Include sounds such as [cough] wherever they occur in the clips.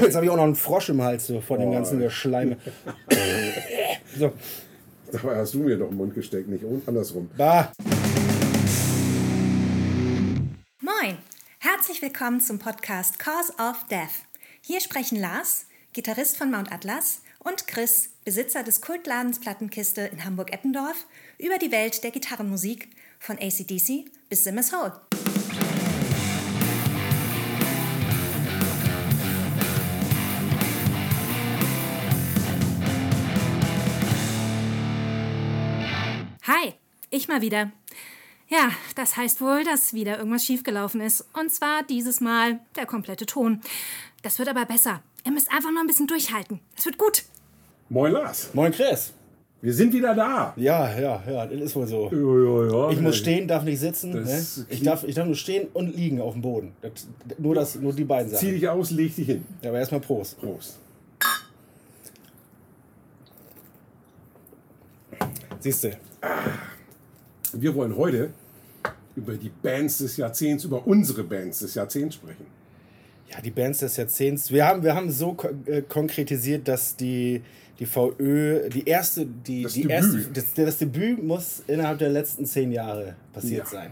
Jetzt habe ich auch noch einen Frosch im Hals so, von dem Oh. ganzen Schleim. so, Dabei hast du mir doch im Mund gesteckt, nicht und andersrum. bah. Moin! Herzlich willkommen zum Podcast Cause of Death. Hier sprechen Lars, Gitarrist von Mount Atlas, und Chris, Besitzer des Kultladens Plattenkiste in Hamburg-Eppendorf, über die Welt der Gitarrenmusik von ACDC bis Simmers Hole. Hi, ich mal wieder. Ja, das heißt wohl, dass wieder irgendwas schiefgelaufen ist. Und zwar dieses Mal der komplette Ton. Das wird aber besser. Ihr müsst einfach noch ein bisschen durchhalten. Es wird gut. Moin Lars, Moin Chris. wir sind wieder da. Ja, ja, ja, das ist wohl so. Ja, ja, ja. Ich muss stehen, darf nicht sitzen. Ne? Das Ich, darf, ich darf nur stehen und liegen auf dem Boden. Das, nur, das, nur die beiden Zieh Sachen. dich aus, leg dich hin. Ja, aber erstmal Prost. Prost. Siehst du. Wir wollen heute über die Bands des Jahrzehnts, über unsere Bands des Jahrzehnts sprechen. Ja, die Bands des Jahrzehnts. Wir haben, wir haben so äh, konkretisiert, dass die, die VÖ, die erste, die, Das die Debüt. erste, das, das Debüt muss innerhalb der letzten zehn Jahre passiert Ja. sein.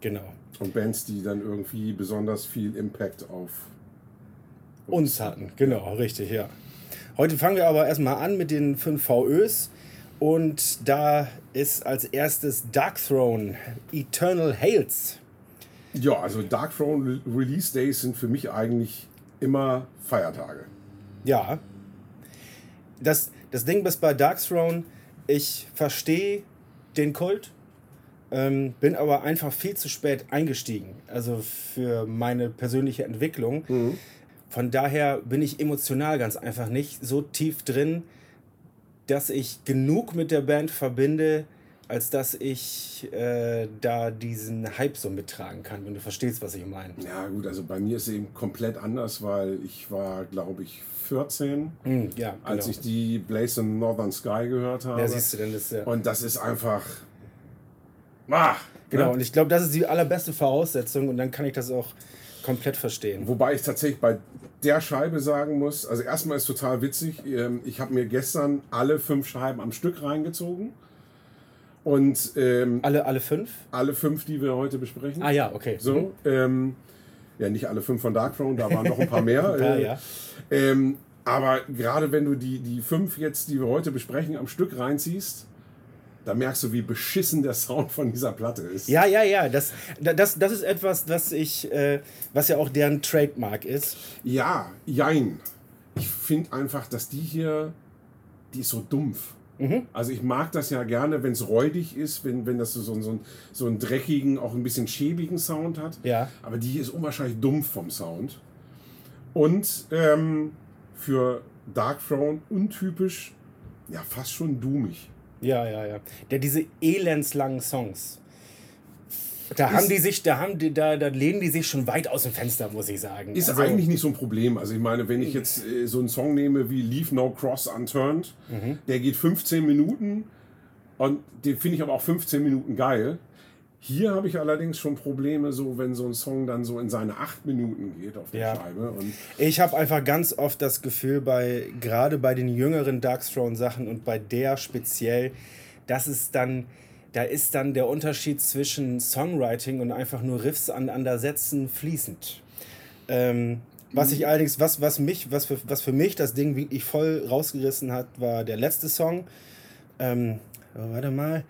Genau. Und Bands, die dann irgendwie besonders viel Impact auf. Uns hatten, genau, richtig, ja. Heute fangen wir aber erstmal an mit den fünf VÖs. Und da ist als erstes Dark Throne, Eternal Hails. Ja, also Dark Throne Re- Release Days sind für mich eigentlich immer Feiertage. Ja. Das, das Ding ist bei Dark Throne, ich verstehe den Kult, ähm, bin aber einfach viel zu spät eingestiegen. Also für meine persönliche Entwicklung. Von daher bin ich emotional ganz einfach nicht so tief drin, dass ich genug mit der Band verbinde, als dass ich äh, da diesen Hype so mittragen kann, wenn du verstehst, was ich meine. Ja, gut, also bei mir ist es eben komplett anders, weil ich war, glaube ich, 14, Hm, ja, als genau. ich die Blaze in Northern Sky gehört habe. Ja, siehst du, dann ist der. Und das ist einfach. Ah, Genau, ne? und ich glaube, das ist die allerbeste Voraussetzung und dann kann ich das auch komplett verstehen. Wobei ich tatsächlich bei der Scheibe sagen muss, also erstmal ist total witzig, ähm, ich habe mir gestern alle fünf Scheiben am Stück reingezogen. Und ähm, Alle, alle fünf? alle fünf, die wir heute besprechen. Ah ja, okay. So, ähm, ja, nicht alle fünf von Dark Throne, da waren noch ein paar mehr. Ein paar, äh, ja. ähm, aber gerade wenn du die, die fünf jetzt, die wir heute besprechen, am Stück reinziehst, da merkst du, wie beschissen der Sound von dieser Platte ist. Ja, ja, ja. Das, das, das ist etwas, was ich, äh, was ja auch deren Trademark ist. Ja, jein. Ich finde einfach, dass die hier, die ist so dumpf. Mhm. Also ich mag das ja gerne, wenn es räudig ist, wenn, wenn das so, so, so, einen- so einen dreckigen, auch ein bisschen schäbigen Sound hat. Ja. Aber die hier ist unwahrscheinlich dumpf vom Sound. Und ähm, für Dark Throne untypisch, ja fast schon doomig. Ja, ja, ja. Der diese elendslangen Songs. Da haben die sich, da haben die, da, da lehnen die sich schon weit aus dem Fenster, muss ich sagen. Ist Also, eigentlich nicht so ein Problem. Also ich meine, wenn ich jetzt äh, so einen Song nehme wie Leave No Cross Unturned, Mhm. der geht 15 Minuten und den finde ich aber auch 15 Minuten geil. Hier habe ich allerdings schon Probleme, so wenn so ein Song dann so in seine 8 Minuten geht auf der Ja. Scheibe. Und Ich habe einfach ganz oft das Gefühl, bei gerade bei den jüngeren Darkthrone Sachen und bei der speziell, dass es dann, da ist dann der Unterschied zwischen Songwriting und einfach nur Riffs aneinander setzen fließend. Ähm, was ich allerdings, was, was mich, was für, was für mich das Ding wirklich voll rausgerissen hat, war der letzte Song. Ähm, warte mal.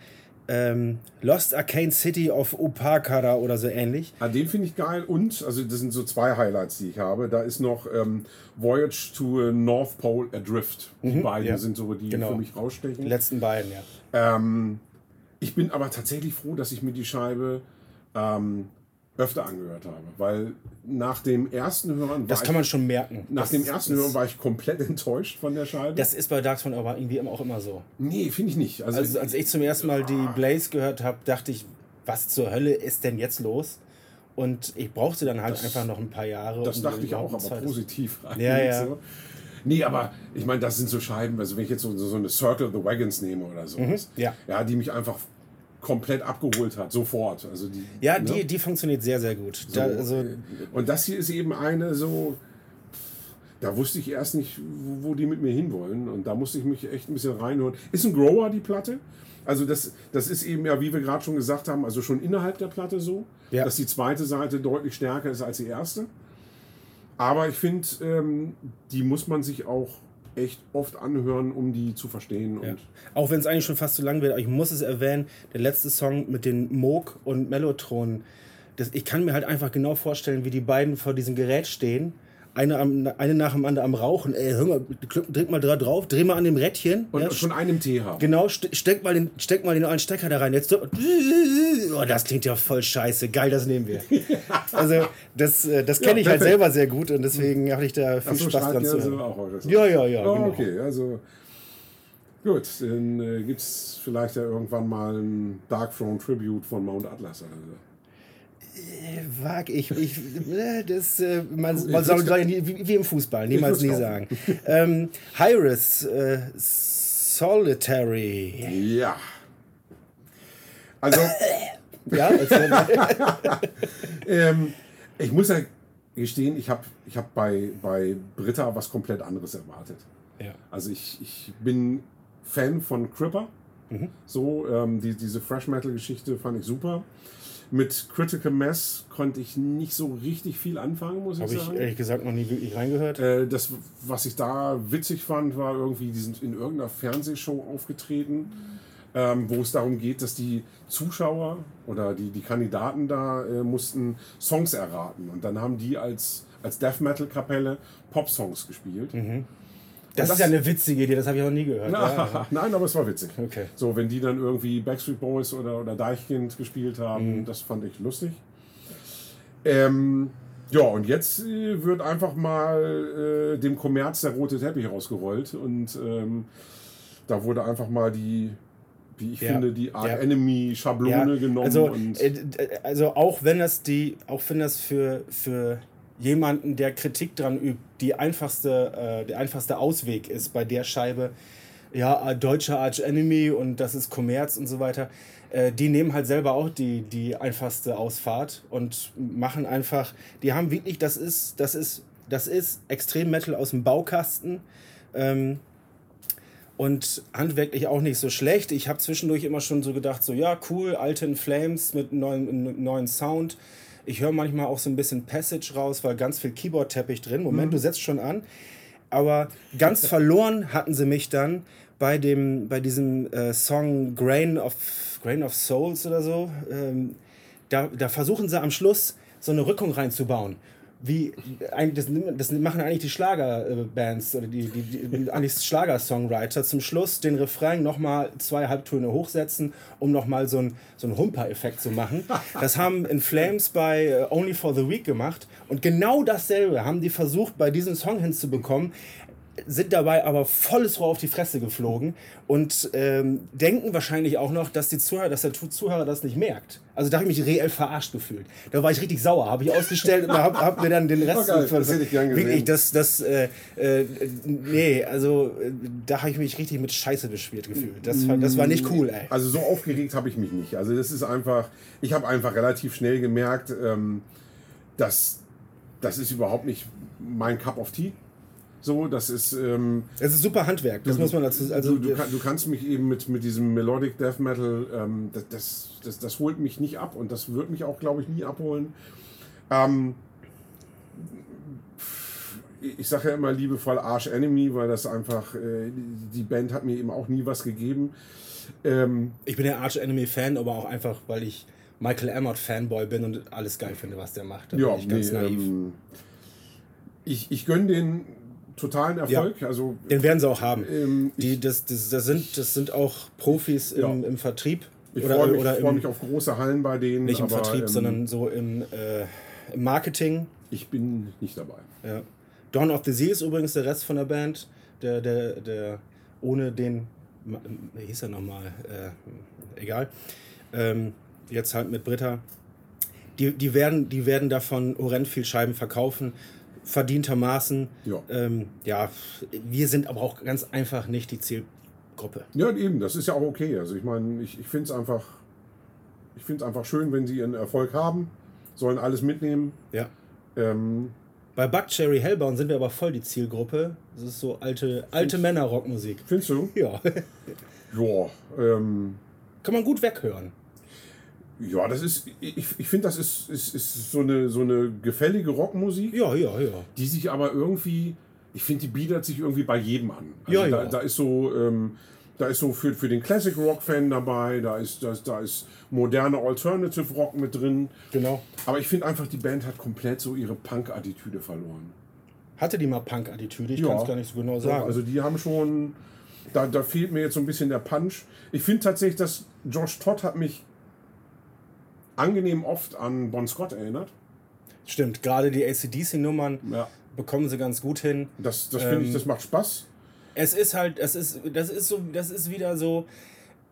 Ähm, Lost Arcane City of Upakara oder so ähnlich. ah, den finde ich geil. Und, also das sind so zwei Highlights, die ich habe. Da ist noch ähm, Voyage to North Pole Adrift. Die beiden Mhm, ja. sind so, die Genau. für mich rausstechen. Die letzten beiden, ja. Ähm, ich bin aber tatsächlich froh, dass ich mir die Scheibe ähm, öfter angehört habe, weil nach dem ersten Hören Das kann man ich, schon merken. nach das, dem ersten das, Hören war ich komplett [laughs] enttäuscht von der Scheibe. Das ist bei Darkthrone aber irgendwie immer auch immer so. nee, finde ich nicht. Also, Also als ich zum ersten Mal die Blaze gehört habe, dachte ich, was zur Hölle ist denn jetzt los? Und ich brauchte dann halt einfach noch ein paar Jahre. das um dachte ich auch, aber positiv. Ja, ja. So. Nee, aber ich meine, das sind so Scheiben, also wenn ich jetzt so, so eine Circle of the Wagons nehme oder so, ja. ja, die mich einfach komplett abgeholt hat, sofort. Also die, Ja, ne? die, die funktioniert sehr, sehr gut. Da, So, also, äh, und das hier ist eben eine so. da wusste ich erst nicht, wo, wo die mit mir hinwollen. Und da musste ich mich echt ein bisschen reinholen. Ist ein Grower, die Platte. Also das, das ist eben ja, wie wir gerade schon gesagt haben, also schon innerhalb der Platte so, Ja. dass die zweite Seite deutlich stärker ist als die erste. Aber ich finde, ähm, die muss man sich auch echt oft anhören, um die zu verstehen. Und Ja. Auch wenn es eigentlich schon fast zu lang wird, aber ich muss es erwähnen, der letzte Song mit den Moog und Mellotron, das, ich kann mir halt einfach genau vorstellen, wie die beiden vor diesem Gerät stehen, eine, am, eine nach dem anderen am Rauchen, ey, hör mal, drück mal da drauf, dreh mal an dem Rädchen. und ja, von einem Tee haben. Genau, ste steck mal den, steck mal den neuen Stecker da rein. Jetzt drück- oh, das klingt ja voll scheiße. Geil, das nehmen wir. [laughs] Also das, äh, das kenne ich halt selber sehr gut und deswegen habe ich da viel so, Spaß dran zu hören. Ja, ja, ja. Oh, genau. okay, also gut, dann äh, gibt es vielleicht ja irgendwann mal ein Dark Throne Tribute von Mount Atlas oder so. Wag ich, ich äh, das, äh, man, man soll soll nie, wie, wie im Fußball, niemals nie sagen. Ähm, Hyris, äh, Solitary. Ja. Also, [laughs] Ja, [laughs] ähm, ich muss ja gestehen, ich habe ich hab bei, bei Britta was komplett anderes erwartet. ja. Also ich, ich bin Fan von Cripper. So, ähm, die, diese Fresh Metal Geschichte fand ich super. Mit Critical Mass konnte ich nicht so richtig viel anfangen, muss ich Habe ich sagen. ehrlich gesagt noch nie wirklich reingehört. Äh, das, was ich da witzig fand, war irgendwie, die sind in irgendeiner Fernsehshow aufgetreten, ähm, wo es darum geht, dass die Zuschauer oder die, die Kandidaten da äh, mussten Songs erraten. Und dann haben die als, als Death Metal Kapelle Pop-Songs gespielt. Das, das- ist ja eine witzige Idee, das habe ich noch nie gehört. [laughs] Ja. Nein, aber es war witzig. Okay. So, wenn die dann irgendwie Backstreet Boys oder, oder Deichkind gespielt haben, Mhm. das fand ich lustig. Ähm, ja, und jetzt äh, wird einfach mal äh, dem Kommerz der rote Teppich rausgerollt und ähm, da wurde einfach mal die, wie ich Ja, finde, die Art ja. Enemy Schablone genommen Also, und äh, d- also auch wenn das die, auch wenn das für, für jemanden, der Kritik dran übt, die einfachste, äh, der einfachste Ausweg ist bei der Scheibe, ja, äh, deutscher Arch Enemy und das ist Kommerz und so weiter. Äh, die nehmen halt selber auch die, die einfachste Ausfahrt und machen einfach, die haben wirklich, das ist, das ist, das ist Extrem Metal aus dem Baukasten. Ähm, und handwerklich auch nicht so schlecht. Ich habe zwischendurch immer schon so gedacht, so ja, cool, alte Flames mit neuen, neuen Sound. Ich höre manchmal auch so ein bisschen Passage raus, weil ganz viel Keyboard-Teppich drin. Moment, du setzt schon an. Aber ganz [laughs] verloren hatten sie mich dann bei, dem, bei diesem äh, Song Grain of, Grain of Souls oder so. Ähm, da, da versuchen sie am Schluss so eine Rückung reinzubauen. Wie, das, das machen eigentlich die Schlagerbands oder die, die, die eigentlich Schlager-Songwriter zum Schluss den Refrain nochmal zwei Halbtöne hochsetzen, um nochmal so einen so Humper-Effekt zu machen. Das haben in Flames bei äh, Only for the Week gemacht und genau dasselbe haben die versucht bei diesem Song hinzubekommen sind dabei aber volles Rohr auf die Fresse geflogen und ähm, denken wahrscheinlich auch noch, dass, die Zuhörer, dass der Zuhörer das nicht merkt. Also da habe ich mich reell verarscht gefühlt. Da war ich richtig sauer, habe ich ausgestellt und habe hab mir dann den [laughs] Rest... Oh, geil, das hätte ich gern gesehen. Wirklich, das, das, äh, äh, nee, also äh, da habe ich mich richtig mit Scheiße bespielt gefühlt. Das, war- das war nicht cool, ey. Also so aufgeregt habe ich mich nicht. Also das ist einfach, ich habe einfach relativ schnell gemerkt, ähm, dass das ist überhaupt nicht mein Cup of Tea. So, das ist, ähm, Es ist super Handwerk, das muss man dazu also du, du, kann, du kannst mich eben mit, mit diesem Melodic Death Metal, ähm, das, das, das, das holt mich nicht ab und das wird mich auch, glaube ich, nie abholen. Ähm, ich sage ja immer liebevoll Arch Enemy, weil das einfach, äh, die Band hat mir eben auch nie was gegeben. Ähm, Ich bin der Arch Enemy Fan, aber auch einfach, weil ich Michael Emmert Fanboy bin und alles geil finde, was der macht. Da Ja, bin ich ganz nee, naiv. ähm, ich, ich gönne den totalen Erfolg. Also Den werden sie auch haben. ähm, Die, das, das, das, sind, das sind auch Profis im, Ja. im Vertrieb. ich oder freue mich, oder freu im, mich auf große Hallen bei denen. nicht im aber, Vertrieb, ähm, sondern so im, äh, im Marketing. ich bin nicht dabei. Ja. Dawn of the Sea ist übrigens der Rest von der Band, der, der, der ohne den, wie hieß er nochmal, äh, egal, ähm, jetzt halt mit Britta, die, die, werden, die werden davon horrend viel Scheiben verkaufen, verdientermaßen. Ja. Ähm, ja, wir sind aber auch ganz einfach nicht die Zielgruppe. Ja, eben, das ist ja auch okay. Also ich meine, ich, ich finde es einfach, ich finde es einfach schön, wenn sie ihren Erfolg haben, sollen alles mitnehmen. Ja. Ähm, Bei Buckcherry Hellbound sind wir aber voll die Zielgruppe. Das ist so alte, alte Männer-Rockmusik. Findest du? [laughs] Ja. Ja, ähm, Kann man gut weghören. Ja, das ist, ich, ich finde, das ist, ist, ist so, eine, so eine gefällige Rockmusik, Ja, ja, ja. die sich aber irgendwie, ich finde, die bietet sich irgendwie bei jedem an. Also Ja, da, ja. da ist so, ähm, da ist so für, für den Classic Rock Fan dabei, da ist, da ist, da ist moderne Alternative Rock mit drin. Genau. Aber ich finde einfach, die Band hat komplett so ihre Punk-Attitüde verloren. Hatte die mal Punk-Attitüde? Ich Ja. kann es gar nicht so genau sagen. Also die haben schon, da, da fehlt mir jetzt so ein bisschen der Punch. Ich finde tatsächlich, dass Josh Todd hat mich angenehm oft an Bon Scott erinnert. Stimmt, gerade die ACDC-Nummern Ja. bekommen sie ganz gut hin. Das, das finde ich, das macht Spaß. Es ist halt, das ist, das ist so, das ist wieder so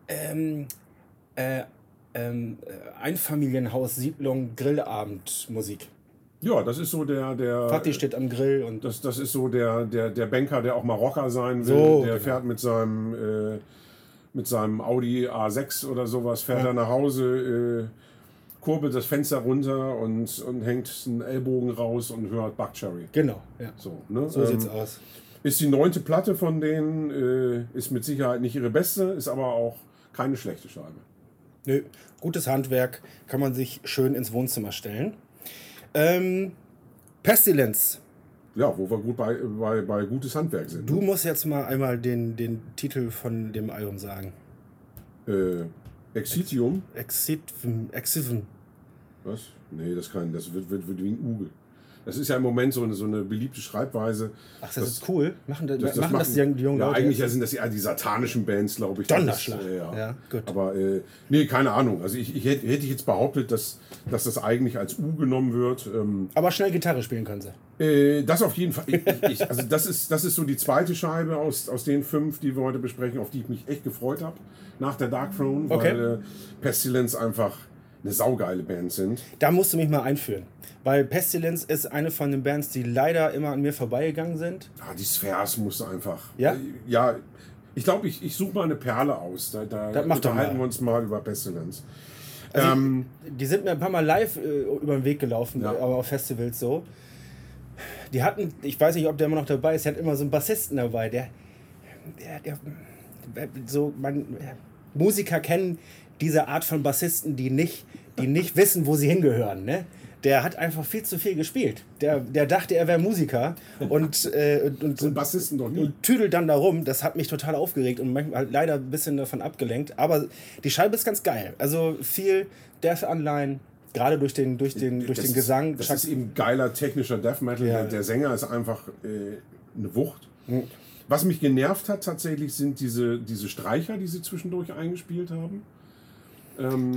ähm, äh, ähm, äh, Einfamilienhaus, Siedlung, Grillabend, Musik. Ja, das ist so der, der Vati steht am Grill und das, das ist so der, der, der Banker, der auch mal Rocker sein will. So, der genau. fährt mit seinem, äh, mit seinem Audi A6 oder sowas, fährt er nach Hause, äh, kurbelt das Fenster runter und, und hängt einen Ellbogen raus und hört Buckcherry. genau, ja. So, ne? So Ähm, sieht's aus. Ist die neunte Platte von denen, äh, ist mit Sicherheit nicht ihre beste, ist aber auch keine schlechte Scheibe. Nö, gutes Handwerk kann man sich schön ins Wohnzimmer stellen. Ähm, Pestilence. Ja, wo wir gut bei, bei, bei gutes Handwerk sind. Du musst jetzt mal einmal den, den Titel von dem Album sagen. Äh, Exitium. Exivn. Exivn. Was? Nee, das kann, das wird, wird, wird wie ein Ugel. Das ist ja im Moment so eine, so eine beliebte Schreibweise. Ach, das, ist cool. Machen, das, Das, das machen das die, jungen ja, Leute eigentlich jetzt? sind das eher die satanischen Bands, glaube ich. Donnerschlag. Das ist, äh, ja. Ja, gut. Aber äh, nee, keine Ahnung. Also ich, ich hätte, hätte ich jetzt behauptet, dass, dass das eigentlich als U genommen wird. Ähm, Aber schnell Gitarre spielen können sie. Äh, das auf jeden Fall. Ich, ich, also das ist, das ist so die zweite Scheibe aus, aus den fünf, die wir heute besprechen, auf die ich mich echt gefreut habe. Nach der Dark Throne, Okay. weil äh, Pestilence einfach eine saugeile Band sind. Da musst du mich mal einführen. Weil Pestilence ist eine von den Bands, die leider immer an mir vorbeigegangen sind. Ja, die Sphärs musste einfach. Ja? Äh, ja. Ich glaube, ich, ich suche mal eine Perle aus. Da, da Das mach doch unterhalten wir uns mal über Pestilence. Also, ähm, Die sind mir ein paar Mal live äh, über den Weg gelaufen, Ja. äh, aber auf Festivals so. Die hatten, ich weiß nicht, ob der immer noch dabei ist, der hat immer so einen Bassisten dabei, der, der, der so, man, Musiker kennen diese Art von Bassisten, die nicht, die nicht wissen, wo sie hingehören, ne? Der hat einfach viel zu viel gespielt. Der, der dachte, er wäre Musiker und, äh, und, und, Bassisten doch nie. und tüdelt dann darum. Das hat mich total aufgeregt und manchmal halt leider ein bisschen davon abgelenkt. Aber die Scheibe ist ganz geil. Also viel Death-Anleihen, gerade durch den, durch den, durch Das den ist- Gesang. Das Chuck- ist eben geiler technischer Death Metal. Ja. Der, der Sänger ist einfach äh, eine Wucht. Was mich genervt hat tatsächlich sind diese, diese Streicher, die sie zwischendurch eingespielt haben.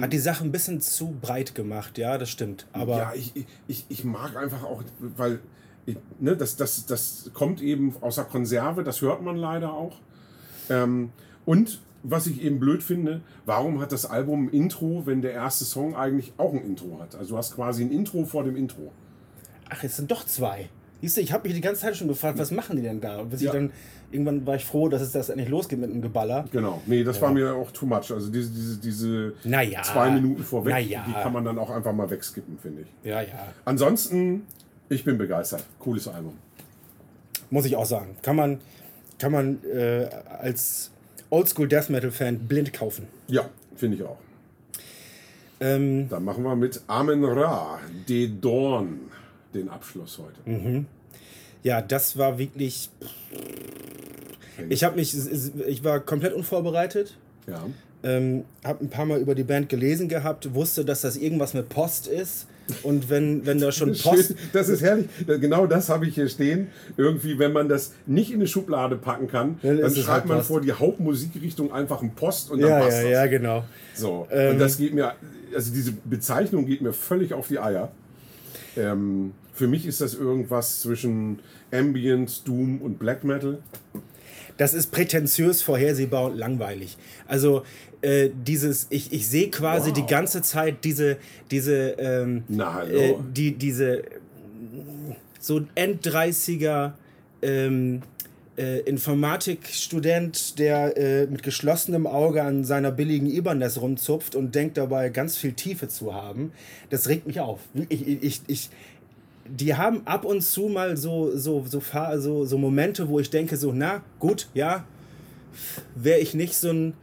Hat die Sache ein bisschen zu breit gemacht, ja, das stimmt. Aber ja, ich, ich, ich mag einfach auch, weil ne, das, das, das kommt eben aus der Konserve, das hört man leider auch. Ähm, und was ich eben blöd finde, warum hat das Album ein Intro, wenn der erste Song eigentlich auch ein Intro hat? Also du hast quasi ein Intro vor dem Intro. ach, es sind doch zwei. Siehst du, ich habe mich die ganze Zeit schon gefragt, was machen die denn da? Bis Ja. ich dann, irgendwann war ich froh, dass es das endlich losgeht mit einem Geballer. Genau, nee, das war mir auch too much. Also diese, diese, diese Naja. zwei Minuten vorweg, Naja. die kann man dann auch einfach mal wegskippen, finde ich. Ja, ja. Ansonsten, ich bin begeistert. Cooles Album. Muss ich auch sagen. Kann man, kann man äh, als Oldschool Death Metal Fan blind kaufen. Ja, finde ich auch. Ähm, Dann machen wir mit Amen Ra, De Dorn, den Abschluss heute. Mhm. ja, das war wirklich. Ich habe mich, ich war komplett unvorbereitet. Ja. Ähm, habe ein paar Mal über die Band gelesen gehabt, wusste, dass das irgendwas mit Post ist. Und wenn, wenn da schon [laughs] Post. Das ist herrlich. Genau das habe ich hier stehen. Irgendwie, wenn man das nicht in eine Schublade packen kann, Dann dann schreibt halt man Post. vor die Hauptmusikrichtung einfach ein Post und dann Ja, passt ja, das. ja, genau. So. Ähm, und das geht mir, also diese Bezeichnung geht mir völlig auf die Eier. Ähm, für mich ist das irgendwas zwischen Ambient, Doom und Black Metal. Das ist prätentiös, vorhersehbar und langweilig. Also äh, dieses, ich, ich sehe quasi Wow. die ganze Zeit diese, diese, ähm, Na, äh, die, diese so End-30er ähm, äh, Informatikstudent, der äh, mit geschlossenem Auge an seiner billigen Ibanez rumzupft und denkt dabei ganz viel Tiefe zu haben. Das regt mich auf. Ich, ich, ich, die haben ab und zu mal so, so, so, so, so Momente, wo ich denke, so, na gut, ja, wäre ich nicht so ein,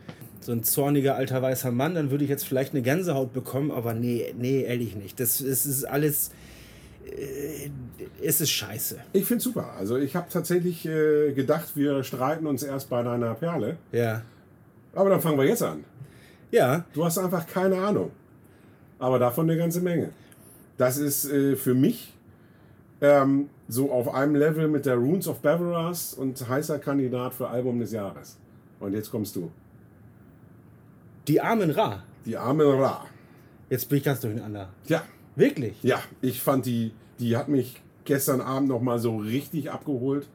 so ein zorniger alter weißer Mann, dann würde ich jetzt vielleicht eine Gänsehaut bekommen, aber nee, nee, ehrlich nicht. Das, das ist alles. Äh, es ist scheiße. Ich finde super. Also ich habe tatsächlich äh, gedacht, wir streiten uns erst bei deiner Perle. Ja. Aber dann fangen wir jetzt an. Ja. Du hast einfach keine Ahnung. Aber davon eine ganze Menge. Das ist äh, für mich ähm, so auf einem Level mit der Runes of Beveras und heißer Kandidat für Album des Jahres. Und jetzt kommst du. Die Armen Ra. Die Armen Ra. Jetzt bin ich ganz durcheinander. Ja. Wirklich? Ja, ich fand die, die hat mich gestern Abend noch mal so richtig abgeholt.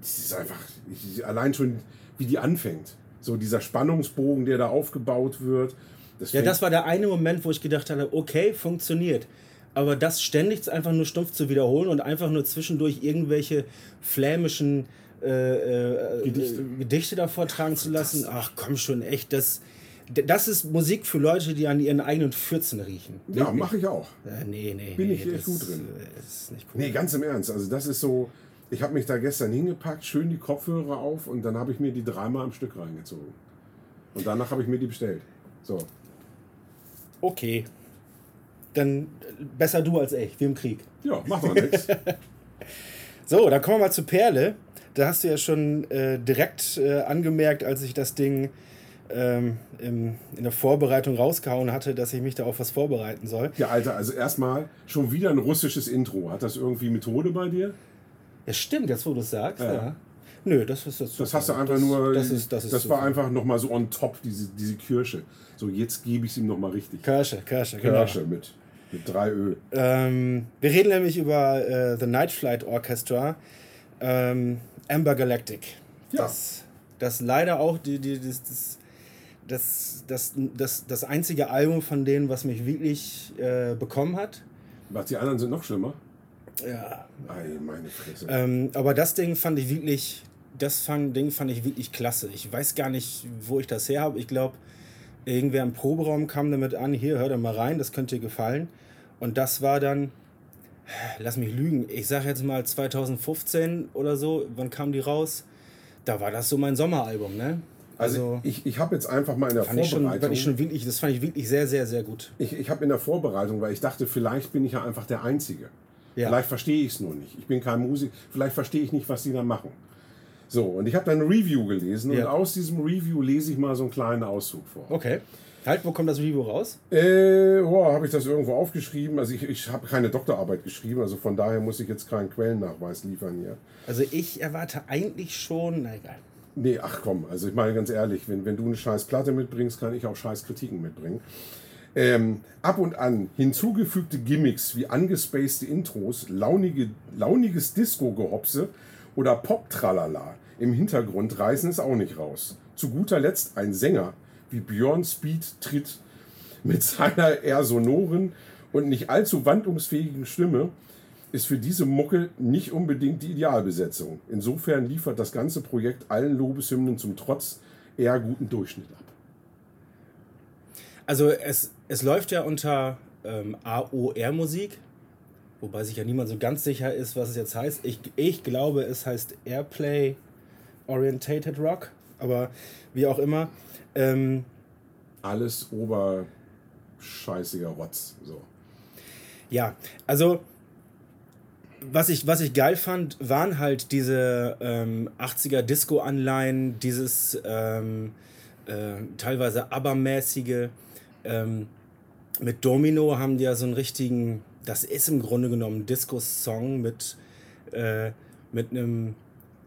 Das ist einfach, ich, allein schon, wie die anfängt. So dieser Spannungsbogen, der da aufgebaut wird. Das ja, das war der eine Moment, wo ich gedacht hatte, okay, funktioniert. Aber das ständig einfach nur stumpf zu wiederholen und einfach nur zwischendurch irgendwelche flämischen äh, äh, Gedichte. Gedichte da vortragen zu lassen, ach komm schon, echt, das, das ist Musik für Leute, die an ihren eigenen Fürzen riechen. Ja, mache ich auch. Äh, nee, nee. Bin nee, ich echt gut drin. Ist nicht cool. Nee, ganz im Ernst. Also das ist so, ich habe mich da gestern hingepackt, schön die Kopfhörer auf und dann habe ich mir die dreimal am Stück reingezogen. Und danach habe ich mir die bestellt. So. Okay. Dann besser du als ich, wie im Krieg. Ja, macht doch nichts. [laughs] So, dann kommen wir mal zu Perle. Da hast du ja schon äh, direkt äh, angemerkt, als ich das Ding ähm, in der Vorbereitung rausgehauen hatte, dass ich mich da auf was vorbereiten soll. Ja, Alter, also erstmal schon wieder ein russisches Intro. Hat das irgendwie Methode bei dir? Ja, stimmt, jetzt wo du es sagst, ja. ja. Nö, das ist das. Das hast du einfach das, nur. Das, ist, das, ist das war einfach nochmal so on top, diese, diese Kirsche. So, jetzt gebe ich es ihm nochmal richtig. Kirsche, Kirsche, genau. Kirsche mit, mit drei Ö. Ähm, wir reden nämlich über äh, The Night Flight Orchestra, ähm, Amber Galactic. Ja. Das, das leider auch die, die, das, das, das, das, das, das einzige Album von denen, was mich wirklich äh, bekommen hat. Was die anderen sind noch schlimmer? Ja. Ei, meine Fresse. Ähm, aber das Ding fand ich wirklich, das Ding fand ich wirklich klasse. Ich weiß gar nicht, wo ich das her habe. Ich glaube, irgendwer im Proberaum kam damit an, hier, hör da mal rein, das könnte dir gefallen. Und das war dann, lass mich lügen, ich sage jetzt mal 2015 oder so, wann kam die raus? Da war das so mein Sommeralbum, ne? Also, also ich, ich habe jetzt einfach mal in der Vorbereitung. Ich schon, ich schon wirklich, das fand ich wirklich sehr, sehr, sehr gut. Ich, ich habe in der Vorbereitung, weil ich dachte, vielleicht bin ich ja einfach der Einzige. Ja. Vielleicht verstehe ich es nur nicht. Ich bin kein Musiker, vielleicht verstehe ich nicht, was die da machen. So, und ich habe dann ein Review gelesen Ja. und aus diesem Review lese ich mal so einen kleinen Auszug vor. Okay. Halt, wo kommt das Review raus? Äh, boah, habe ich das irgendwo aufgeschrieben? Also ich, ich habe keine Doktorarbeit geschrieben, also von daher muss ich jetzt keinen Quellennachweis liefern hier. Also ich erwarte eigentlich schon, na egal. Nee, ach komm, also ich meine ganz ehrlich, wenn, wenn du eine scheiß Platte mitbringst, kann ich auch scheiß Kritiken mitbringen. Ähm, ab und an hinzugefügte Gimmicks wie angespacede Intros, launige, launiges Disco-Gehopse oder Pop-Tralala im Hintergrund reißen es auch nicht raus. Zu guter Letzt ein Sänger wie Björn Speed tritt mit seiner eher sonoren und nicht allzu wandlungsfähigen Stimme ist für diese Mucke nicht unbedingt die Idealbesetzung. Insofern liefert das ganze Projekt allen Lobeshymnen zum Trotz eher guten Durchschnitt ab. Also es, es läuft ja unter ähm, AOR-Musik, wobei sich ja niemand so ganz sicher ist, was es jetzt heißt. Ich, ich glaube, es heißt Airplay Orientated Rock, aber wie auch immer. Ähm, Alles oberscheißiger Rotz. So. Ja, also was ich, was ich geil fand, waren halt diese ähm, 80er Disco-Anleihen, dieses ähm, äh, teilweise abermäßige. Ähm, mit Domino haben die ja so einen richtigen, das ist im Grunde genommen ein Disco-Song mit, äh, mit einem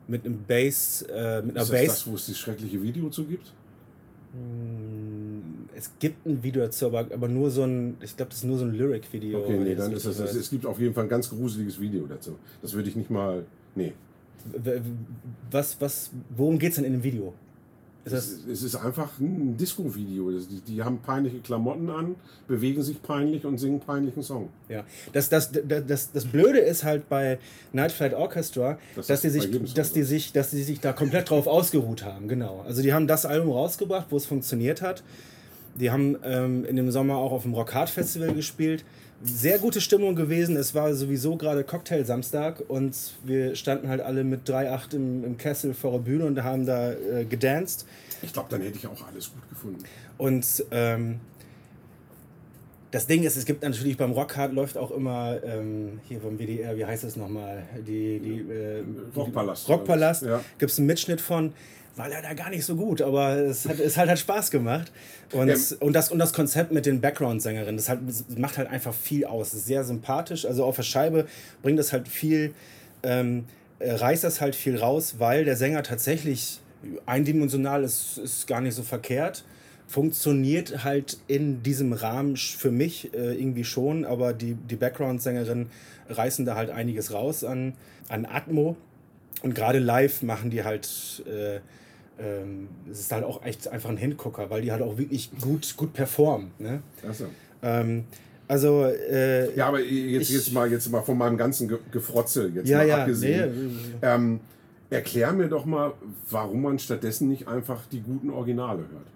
mit einem Bass, äh, mit einer Ist das Bass. das, wo es das schreckliche Video zu gibt? Es gibt ein Video dazu, aber, aber nur so ein, ich glaube, das ist nur so ein Lyric-Video. Okay, nee, dann ist das, das. Es gibt auf jeden Fall ein ganz gruseliges Video dazu. Das würde ich nicht mal. Nee. Was, was, worum geht's denn in dem Video? Ist das, Es, es ist einfach ein Disco-Video. Die, die haben peinliche Klamotten an, bewegen sich peinlich und singen peinlichen Song. ja. Das, das, das, das, das Blöde ist halt bei Night Flight Orchestra, Das dass, die ist sich, dass, die sich, dass die sich da komplett drauf ausgeruht haben. Genau. Also die haben das Album rausgebracht, wo es funktioniert hat. Die haben ähm, in dem Sommer auch auf dem Rock Hard Festival gespielt, sehr gute Stimmung gewesen. Es war sowieso gerade Cocktail-Samstag und wir standen halt alle mit 3,8 im, im Kessel vor der Bühne und haben da äh, gedanced. Ich glaube, dann hätte ich auch alles gut gefunden. Und ähm, das Ding ist, es gibt natürlich beim Rockhard läuft auch immer ähm, hier vom WDR, wie heißt das nochmal? Die, die, äh, Rockpalast. Rockpalast. Ja. Gibt es einen Mitschnitt von. War leider gar nicht so gut, aber es hat, es halt, hat Spaß gemacht. Und, Ähm. und, das, und das Konzept mit den Background-Sängerinnen, das, halt, das macht halt einfach viel aus. Sehr sympathisch. Also auf der Scheibe bringt das halt viel, ähm, äh, reißt das halt viel raus, weil der Sänger tatsächlich eindimensional ist, ist gar nicht so verkehrt funktioniert halt in diesem Rahmen für mich äh, irgendwie schon, aber die, die Background-Sängerinnen reißen da halt einiges raus an, an Atmo. Und gerade live machen die halt, äh, ähm, es ist halt auch echt einfach ein Hingucker, weil die halt auch wirklich gut, gut performen. Ne? Achso. Ähm, also, äh, Ja, aber jetzt, Ich- jetzt, mal, jetzt mal von meinem ganzen Ge Gefrotze jetzt ja, mal ja, abgesehen. nee, Ähm, erklär mir doch mal, warum man stattdessen nicht einfach die guten Originale hört.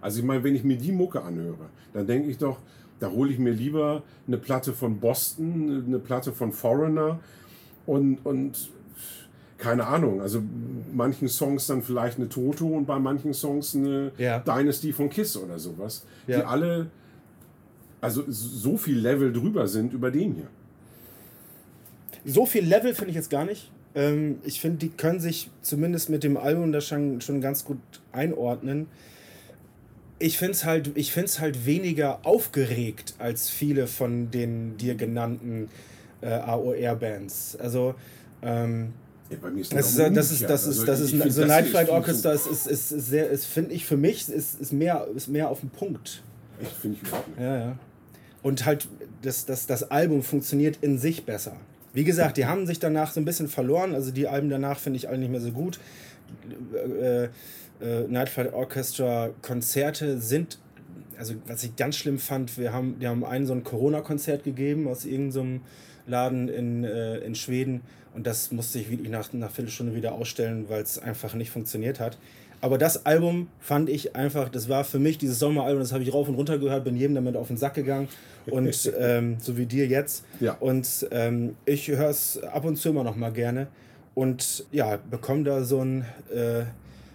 Also ich meine, wenn ich mir die Mucke anhöre, dann denke ich doch, da hole ich mir lieber eine Platte von Boston, eine Platte von Foreigner und, und keine Ahnung, also manchen Songs dann vielleicht eine Toto und bei manchen Songs eine Ja. Dynasty von Kiss oder sowas, die Ja. alle also so viel Level drüber sind über den hier. So viel Level finde ich jetzt gar nicht. Ähm, ich finde, die können sich zumindest mit dem Album da schon, schon ganz gut einordnen. Ich finde es halt, ich find's halt weniger aufgeregt als viele von den dir genannten äh, AOR-Bands. Also, ähm, Ja, bei mir ist das ist, das ist, umgekehrt. das ist, Also das ist, so Night Flight Orchestra ist, ist, ist, sehr, ist, finde ich für mich, ist, ist, mehr, ist mehr auf den Punkt. Ich finde ich überhaupt nicht. Ja, ja. Und halt, das, das, das Album funktioniert in sich besser. Wie gesagt, die haben sich danach so ein bisschen verloren. Also die Alben danach finde ich alle nicht mehr so gut. Äh, äh, Night Flight Orchestra Konzerte sind, also was ich ganz schlimm fand, wir haben, die haben einen so ein Corona-Konzert gegeben aus irgendeinem Laden in, äh, in Schweden. Und das musste ich wirklich nach einer Viertelstunde wieder ausstellen, weil es einfach nicht funktioniert hat. Aber das Album fand ich einfach, das war für mich dieses Sommeralbum, das habe ich rauf und runter gehört, bin jedem damit auf den Sack gegangen. Und [laughs] ähm, so wie dir jetzt. Ja. Und ähm, ich höre es ab und zu immer noch mal gerne. Und ja, bekomme da so ein, äh,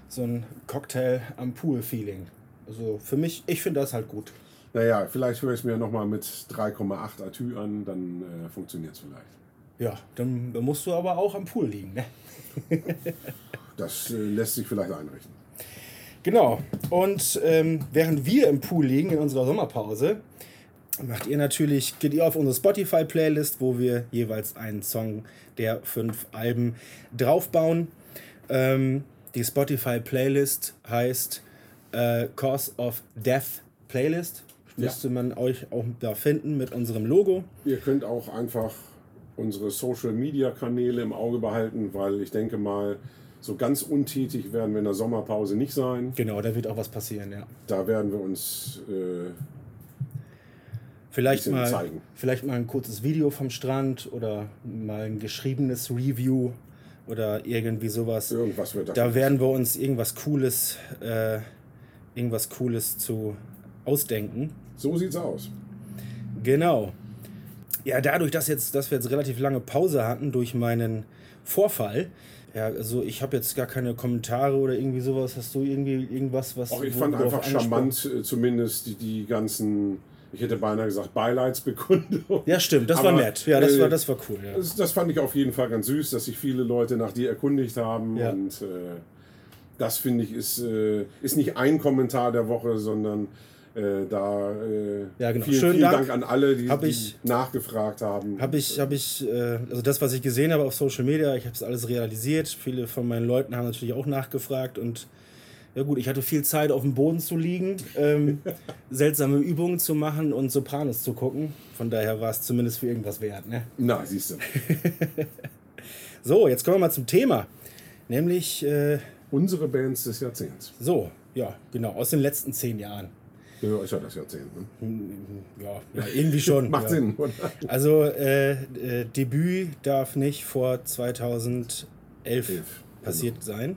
so ein Cocktail am Pool-Feeling. Also für mich, ich finde das halt gut. Naja, vielleicht höre ich es mir nochmal mit 3,8 Atü an, dann äh, funktioniert es vielleicht. Ja, dann musst du aber auch am Pool liegen, ne? [laughs] Das äh, lässt sich vielleicht einrichten. Genau. Und ähm, während wir im Pool liegen in unserer Sommerpause, macht ihr natürlich, geht ihr auf unsere Spotify-Playlist, wo wir jeweils einen Song der fünf Alben draufbauen. Ähm, die Spotify-Playlist heißt äh, Cause of Death Playlist. Ja. Müsste man euch auch da finden mit unserem Logo. Ihr könnt auch einfach unsere Social-Media-Kanäle im Auge behalten, weil ich denke mal, so ganz untätig werden wir in der Sommerpause nicht sein. Genau, da wird auch was passieren, ja. Da werden wir uns äh, Vielleicht mal, zeigen. vielleicht mal ein kurzes Video vom Strand oder mal ein geschriebenes Review oder irgendwie sowas. irgendwas wird Da werden wir uns irgendwas Cooles, äh, irgendwas Cooles zu ausdenken. So sieht's aus. Genau. Ja, dadurch, dass, jetzt, dass wir jetzt relativ lange Pause hatten durch meinen Vorfall, ja, also ich habe jetzt gar keine Kommentare oder irgendwie sowas. Hast du irgendwie irgendwas, was Auch ich fand einfach charmant, äh, zumindest die, die ganzen, ich hätte beinahe gesagt, Beileidsbekundungen. Ja, stimmt, das war Aber, nett. Ja, das äh, war, das war cool. Ja. Das, das fand ich auf jeden Fall ganz süß, dass sich viele Leute nach dir erkundigt haben. Ja. Und äh, das finde ich ist, äh, ist nicht ein Kommentar der Woche, sondern äh, da äh, Ja, genau. vielen, vielen Dank. Dank an alle, die, Hab die ich- nachgefragt haben. Habe ich, habe ich, äh, also das, was ich gesehen habe auf Social Media, ich habe es alles realisiert. Viele von meinen Leuten haben natürlich auch nachgefragt und ja gut, ich hatte viel Zeit auf dem Boden zu liegen, ähm, [laughs] seltsame Übungen zu machen und Sopranos zu gucken. Von daher war es zumindest für irgendwas wert. Ne? Na, siehst du. [laughs] So, jetzt kommen wir mal zum Thema. Nämlich, äh, Unsere Bands des Jahrzehnts. so, ja, genau, aus den letzten zehn Jahren. Ja, ist ja das Jahrzehnt. Ne? Ja, ja irgendwie schon. [laughs] Macht ja. Sinn, oder? Also, äh, äh, Debüt darf nicht vor 2011 Elf, passiert sein.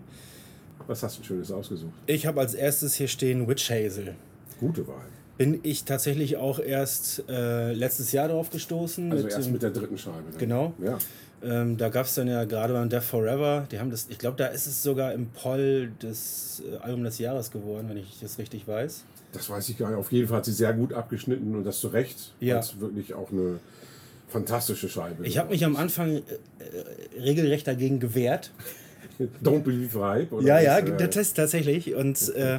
Was hast du Schönes ausgesucht? Ich habe als erstes hier stehen Witch Hazel. Gute Wahl. bin ich tatsächlich auch erst äh, letztes Jahr darauf gestoßen. Also mit, erst dem- mit der dritten Scheibe. Dann. Genau. Ja. Ähm, da gab es dann ja gerade beim Death Forever, die haben das, ich glaube, da ist es sogar im Poll des äh, Album des Jahres geworden, wenn ich das richtig weiß. Das weiß ich gar nicht. Auf jeden Fall hat sie sehr gut abgeschnitten und das zu Recht. Ja. es wirklich auch eine fantastische Scheibe. Ich habe mich am Anfang äh, äh, regelrecht dagegen gewehrt. [laughs] Don't Believe Hype. Oder Ja, ja, äh, das ist tatsächlich. Und [laughs] äh,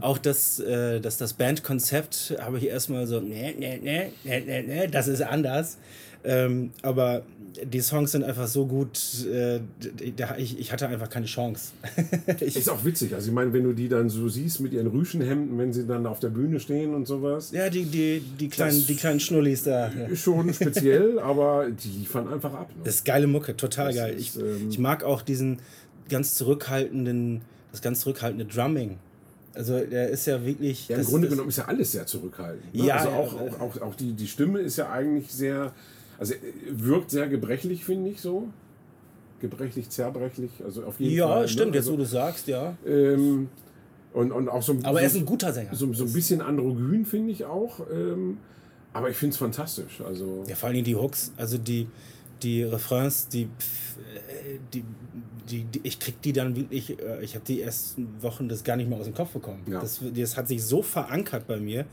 auch das, äh, das, das Bandkonzept habe ich erstmal so, nee, nee, nee, nee, nee, das ist anders. Ähm, aber die Songs sind einfach so gut, äh, da, ich, ich hatte einfach keine Chance. [laughs] Ist auch witzig. Also ich meine, wenn du die dann so siehst mit ihren Rüschenhemden, wenn sie dann auf der Bühne stehen und sowas. ja, die, die, die, kleinen, die kleinen Schnullis da. Schon speziell, [laughs] aber die liefern einfach ab. Ne? Das ist geile Mucke, total Das geil. ist, ich, ähm, ich mag auch diesen ganz zurückhaltenden, das ganz zurückhaltende Drumming. Also der ist ja wirklich. Ja, im Grunde genommen ist ja alles sehr zurückhaltend. Ne? Ja, also auch, auch, auch, auch die, die Stimme ist ja eigentlich sehr, also äh, wirkt sehr gebrechlich, finde ich so. Gebrechlich, zerbrechlich, also auf jeden Ja, Fall. ne? stimmt, jetzt wo also, du sagst, ja. ähm, und, und auch so ein, Aber so, er ist ein guter Sänger. so, so ein bisschen androgyn, finde ich auch. Ähm, aber ich finde es fantastisch. Also, Ja, vor allem die Hooks, also die, die Refrains, die, äh, die, die, die ich krieg die dann wirklich, äh, ich habe die ersten Wochen das gar nicht mehr aus dem Kopf bekommen. Ja. Das, das hat sich so verankert bei mir,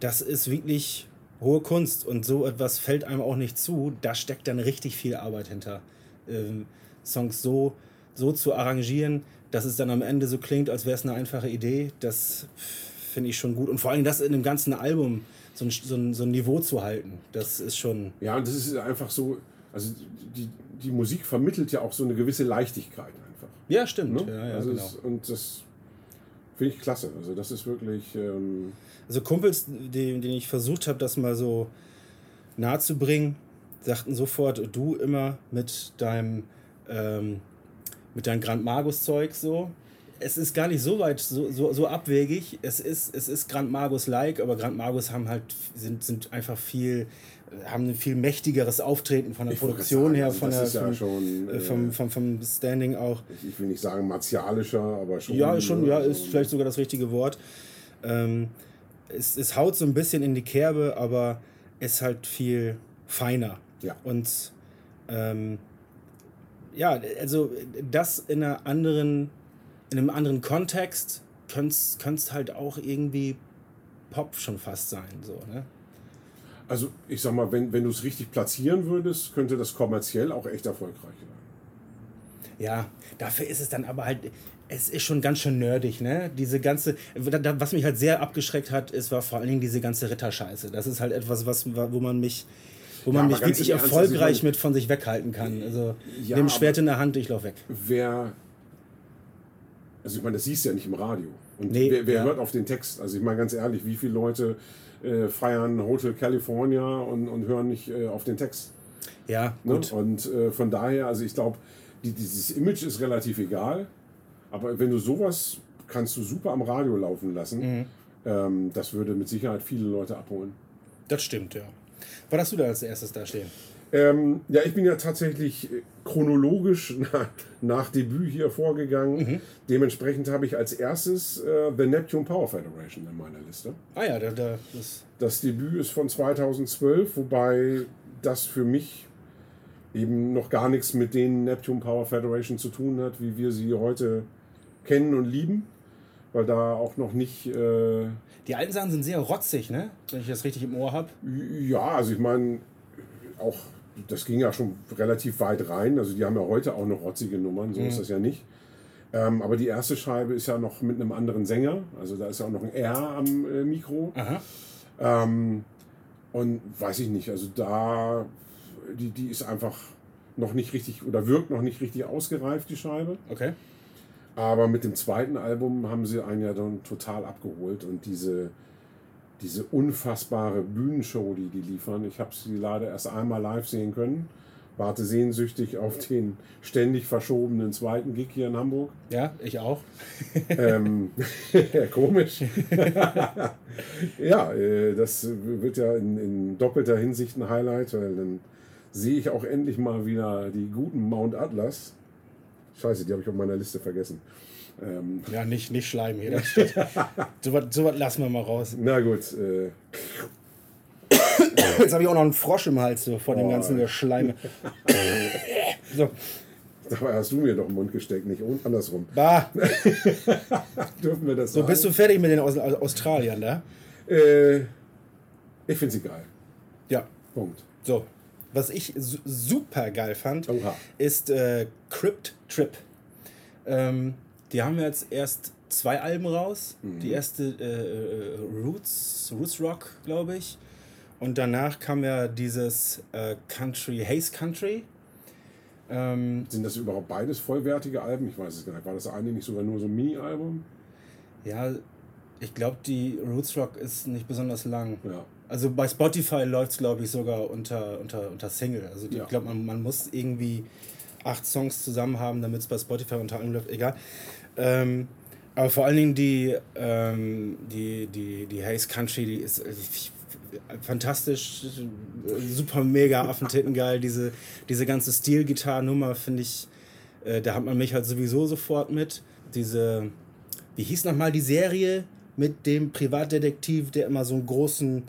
das ist wirklich hohe Kunst und so etwas fällt einem auch nicht zu. Da steckt dann richtig viel Arbeit hinter, ähm, Songs so, so zu arrangieren, dass es dann am Ende so klingt, als wäre es eine einfache Idee. Das finde ich schon gut und vor allem das in dem ganzen Album so ein, so, ein, so ein Niveau zu halten, das ist schon ja, und das ist einfach so, also die, die Musik vermittelt ja auch so eine gewisse Leichtigkeit einfach. Ja, stimmt. Ne? Ja, ja, also genau. es, und das finde ich klasse. Also das ist wirklich. Ähm, Also Kumpels, denen, denen ich versucht habe, das mal so nahe zu bringen, sagten sofort, du immer mit deinem ähm, mit deinem Grand Magus Zeug so. Es ist gar nicht so weit so, so, so abwegig. Es ist, es ist Grand Magus like, aber Grand Magus haben halt sind, sind einfach viel haben ein viel mächtigeres Auftreten von der Ich Produktion gerade her, sagen, von der ist ja vom, schon, äh, vom, vom, vom Standing auch. ich, will nicht sagen martialischer, aber schon. Ja, schon, ja, also- ist vielleicht sogar das richtige Wort. Ähm, es, es haut so ein bisschen in die Kerbe, aber ist halt viel feiner. Ja. Und ähm, ja, also das in einer anderen, in einem anderen Kontext könnte es halt auch irgendwie Pop schon fast sein. So, ne? Also ich sag mal, wenn, wenn du es richtig platzieren würdest, könnte das kommerziell auch echt erfolgreich sein. Ja, dafür ist es dann aber halt, es ist schon ganz schön nerdig, ne? Diese ganze, was mich halt sehr abgeschreckt hat, ist, war vor allen Dingen diese ganze Ritterscheiße. Das ist halt etwas, was, wo man mich, wo man mich wirklich also erfolgreich ich meine- mit von sich weghalten kann. Also, Ja, nimm Schwert in der Hand, ich lauf weg. Wer, also ich meine, das siehst du ja nicht im Radio. Und Nee, wer, wer ja. hört auf den Text? Also ich meine ganz ehrlich, wie viele Leute äh, feiern Hotel California und, und hören nicht äh, auf den Text? Ja, Ne? gut. Und äh, von daher, also ich glaube, die, dieses Image ist relativ egal. Aber wenn du sowas kannst du super am Radio laufen lassen, Mhm. ähm, das würde mit Sicherheit viele Leute abholen. Das stimmt, ja. Was hast du da als erstes da stehen? Ähm, ja, ich bin ja tatsächlich äh, chronologisch [laughs] nach, nach Debüt hier vorgegangen. Mhm. Dementsprechend habe ich als erstes äh, The Neptune Power Federation in meiner Liste. Ah ja, da, da, das, Das Debüt ist von 2012, wobei das für mich eben noch gar nichts mit den Neptune Power Federation zu tun hat, wie wir sie heute kennen und lieben, weil da auch noch nicht, äh, die alten Sachen sind sehr rotzig, ne? Wenn ich das richtig im Ohr habe. ja, also ich meine, auch das ging ja schon relativ weit rein, also die haben ja heute auch noch rotzige Nummern, so ist das ja nicht. Ähm, aber die erste Scheibe ist ja noch mit einem anderen Sänger, also da ist ja auch noch ein R am äh, Mikro. Ähm, und weiß ich nicht, also da, die, die ist einfach noch nicht richtig oder wirkt noch nicht richtig ausgereift, die Scheibe. Okay. Aber mit dem zweiten Album haben sie einen ja dann total abgeholt und diese, diese unfassbare Bühnenshow, die die liefern. Ich habe sie leider erst einmal live sehen können. Warte sehnsüchtig auf den ständig verschobenen zweiten Gig hier in Hamburg. Ja, ich auch. [laughs] [laughs] ähm, [laughs] komisch. ja, äh, das wird ja in, in doppelter Hinsicht ein Highlight, weil dann sehe ich auch endlich mal wieder die guten Mount Atlas. Scheiße, die habe ich auf meiner Liste vergessen. Ähm, ja, nicht, nicht Schleim hier. [laughs] so was so lassen wir mal raus. Na gut. Äh. Jetzt habe ich auch noch einen Frosch im Hals so, von oh. dem ganzen Geschleim. [laughs] so. Dabei hast du mir doch im Mund gesteckt, nicht andersrum. Bah! [laughs] Dürfen wir das So, sagen? bist du fertig mit den Aus Australiern, da? Äh, ich finde sie geil. Ja. Punkt. So. Was ich su super geil fand, Oha. ist äh, Crypt Trip. Ähm, die haben jetzt erst zwei Alben raus. Mhm. Die erste äh, äh, Roots, Roots Rock, glaube ich. Und danach kam ja dieses äh, Country, Haze Country. Ähm, Sind das überhaupt beides vollwertige Alben? Ich weiß es gar nicht. War das eine nicht sogar nur so ein Mini-Album? Ja, ich glaube, die Roots Rock ist nicht besonders lang. Ja. Also bei Spotify läuft es, glaube ich, sogar unter, unter, unter Single. Also ja. ich glaube, man, man muss irgendwie acht Songs zusammen haben, damit es bei Spotify unter allem läuft. Egal. Ähm, aber vor allen Dingen die, ähm, die, die, die Haze Country, die ist ich, fantastisch, super mega Affentitten geil. Diese, diese ganze Stilgitarrennummer finde ich, äh, da hat man mich halt sowieso sofort mit. Diese, wie hieß nochmal die Serie mit dem Privatdetektiv, der immer so einen großen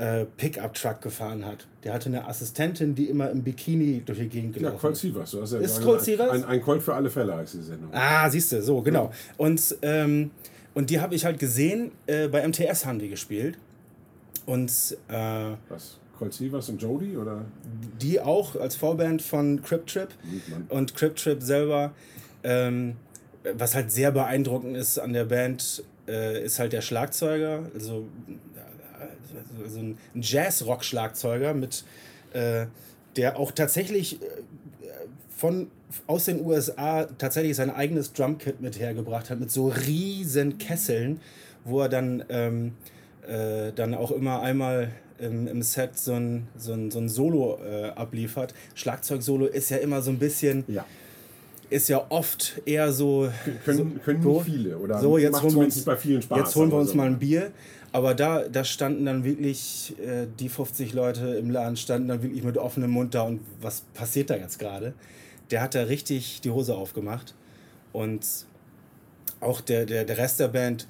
äh, Pickup-Truck gefahren hat. Der hatte eine Assistentin, die immer im Bikini durch die Gegend gelaufen. Ja, Colt Sievers. Du hast ja ist Colt Sievers? Ein, ein Colt für alle Fälle heißt die Sendung. Ah, siehst du, so, genau. Und, ähm, und die habe ich halt gesehen, äh, bei MTS haben die gespielt. Und, äh, Was? Colt Sievers und Jody oder? Die auch als Vorband von Crypt Trip. Und Crypt Trip selber, ähm, was halt sehr beeindruckend ist an der Band, äh, ist halt der Schlagzeuger. Also so ein Jazz-Rock-Schlagzeuger mit, äh, der auch tatsächlich äh, von aus den USA tatsächlich sein eigenes Drumkit mit hergebracht hat, mit so riesen Kesseln, wo er dann, ähm, äh, dann auch immer einmal im, im Set so ein, so ein, so ein Solo äh, abliefert. Schlagzeug-Solo ist ja immer so ein bisschen. Ja. Ist ja oft eher so. Können, so, können so, viele oder so, jetzt holen wir uns, bei vielen Spaß. Jetzt holen wir uns mal ein Bier. Aber da, da standen dann wirklich äh, die 50 Leute im Laden, standen dann wirklich mit offenem Mund da und was passiert da jetzt gerade? Der hat da richtig die Hose aufgemacht. Und auch der, der, der Rest der Band,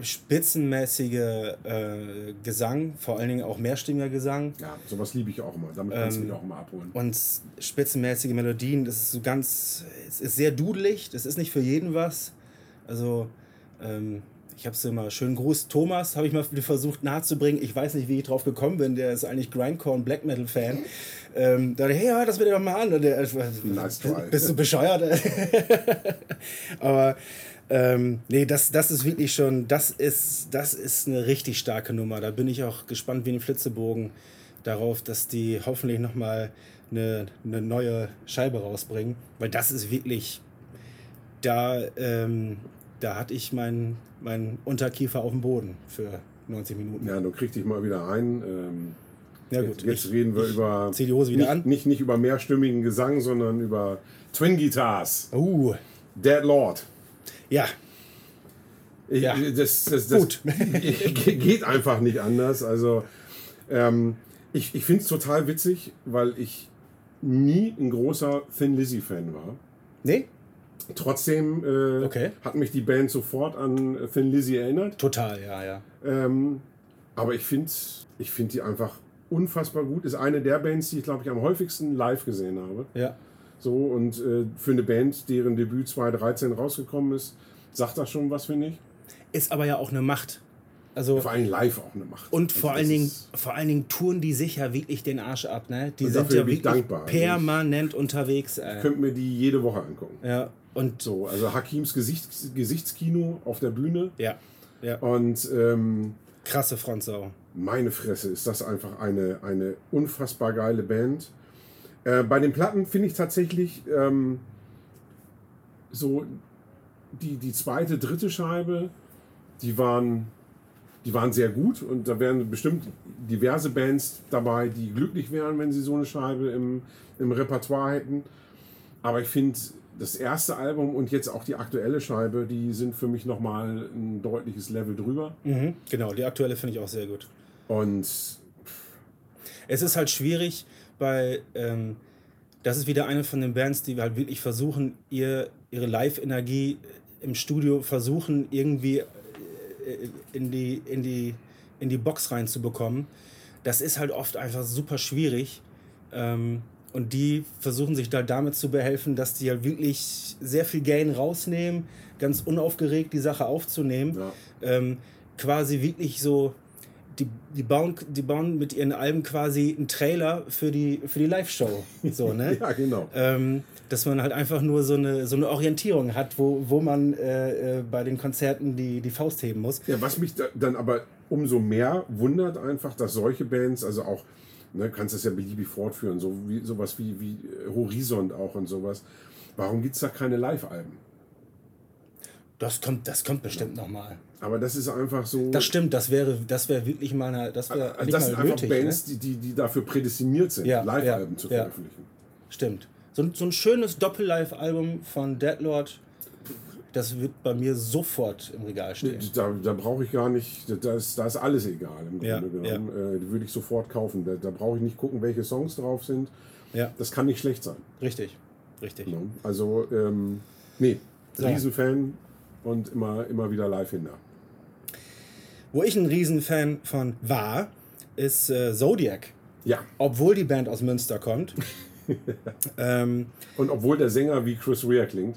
spitzenmäßige äh, Gesang, vor allen Dingen auch mehrstimmiger Gesang. Ja, sowas liebe ich auch immer. Damit kannst ähm, du mich auch immer abholen. Und spitzenmäßige Melodien, das ist so ganz, es ist sehr dudelig, das ist nicht für jeden was. Also, ähm, ich habe es immer schön Gruß Thomas, habe ich mal versucht nahezubringen. Ich weiß nicht, wie ich drauf gekommen bin. Der ist eigentlich Grindcore und Black Metal Fan. Ähm, da dachte ich, hey, hör das mir doch mal an. Und der, äh, nice try. Bist du bescheuert? [laughs] Aber ähm, nee, das, das ist wirklich schon, das ist, das ist eine richtig starke Nummer. Da bin ich auch gespannt wie ein Flitzebogen darauf, dass die hoffentlich nochmal eine, eine neue Scheibe rausbringen. Weil das ist wirklich, da, ähm, da hatte ich meinen mein Unterkiefer auf dem Boden für 90 Minuten. Ja, du kriegst dich mal wieder ein. Ähm, ja, gut. Jetzt, jetzt reden wir über. Zieh die Hose wieder nicht, an. Nicht, nicht über mehrstimmigen Gesang, sondern über Twin Guitars. Uh. Dead Lord. Ja. Ich, ja. Das, das, das Gut. [laughs] geht einfach nicht anders. Also, ähm, ich, ich finde es total witzig, weil ich nie ein großer Thin Lizzy-Fan war. Nee? Trotzdem äh, okay. hat mich die Band sofort an Thin Lizzy erinnert. Total, ja, ja. Ähm, aber ich finde ich find die einfach unfassbar gut. Ist eine der Bands, die ich glaube ich am häufigsten live gesehen habe. Ja. So und äh, für eine Band, deren Debüt 2013 rausgekommen ist, sagt das schon was, finde ich. Ist aber ja auch eine Macht. Also, vor allem live auch eine Macht. Und vor allen, Dingen, vor allen Dingen touren die sich ja wirklich den Arsch ab. Ne? Die sind ja wirklich dankbar. permanent unterwegs. Ey. Ich könnte mir die jede Woche angucken. Ja, und so, also Hakims Gesichts, Gesichtskino auf der Bühne. Ja. ja. Und ähm, krasse Frontsau. Meine Fresse, ist das einfach eine, eine unfassbar geile Band. Äh, bei den Platten finde ich tatsächlich ähm, so die, die zweite, dritte Scheibe, die waren, die waren sehr gut und da wären bestimmt diverse Bands dabei, die glücklich wären, wenn sie so eine Scheibe im, im Repertoire hätten. Aber ich finde, das erste Album und jetzt auch die aktuelle Scheibe, die sind für mich nochmal ein deutliches Level drüber. Mhm, genau, die aktuelle finde ich auch sehr gut. Und es ist halt schwierig bei, ähm, das ist wieder eine von den Bands, die halt wirklich versuchen, ihr, ihre Live-Energie im Studio versuchen, irgendwie äh, in die, in, die, in die Box reinzubekommen. Das ist halt oft einfach super schwierig. Ähm, und die versuchen sich da damit zu behelfen, dass die halt wirklich sehr viel Gain rausnehmen, ganz unaufgeregt die Sache aufzunehmen. Ja. Ähm, quasi wirklich so, die, die, bauen, die bauen mit ihren Alben quasi einen Trailer für die, für die Live-Show. [laughs] So, ne? Ja, genau. ähm, dass man halt einfach nur so eine, so eine Orientierung hat, wo, wo man äh, äh, bei den Konzerten die, die Faust heben muss. Ja, was mich da, dann aber umso mehr wundert einfach, dass solche Bands, also auch, ne, kannst das ja beliebig fortführen, so wie sowas wie, wie Horizont auch und sowas. Warum gibt es da keine Live-Alben? Das kommt, das kommt bestimmt ja. nochmal. Aber das ist einfach so. Das stimmt, das wäre, das wäre wirklich mal eine, das wäre also Das sind einfach nötig, Bands, ne? die, die, die dafür prädestiniert sind, ja, Live-Alben ja, zu veröffentlichen. Stimmt. So, so ein schönes Doppel-Live-Album von Deadlord, das wird bei mir sofort im Regal stehen. Da, da brauche ich gar nicht, da ist, da ist alles egal im Grunde genommen. Äh, die würde ich sofort kaufen. Da, da brauche ich nicht gucken, welche Songs drauf sind. Ja. Das kann nicht schlecht sein. Richtig, richtig. Ja, also, ähm, nee, Riesenfan und immer, immer wieder live hinter. Wo ich ein Riesenfan von war, ist äh, Zodiac. Ja. Obwohl die Band aus Münster kommt. [laughs] ähm, und obwohl der Sänger wie Chris Rea klingt.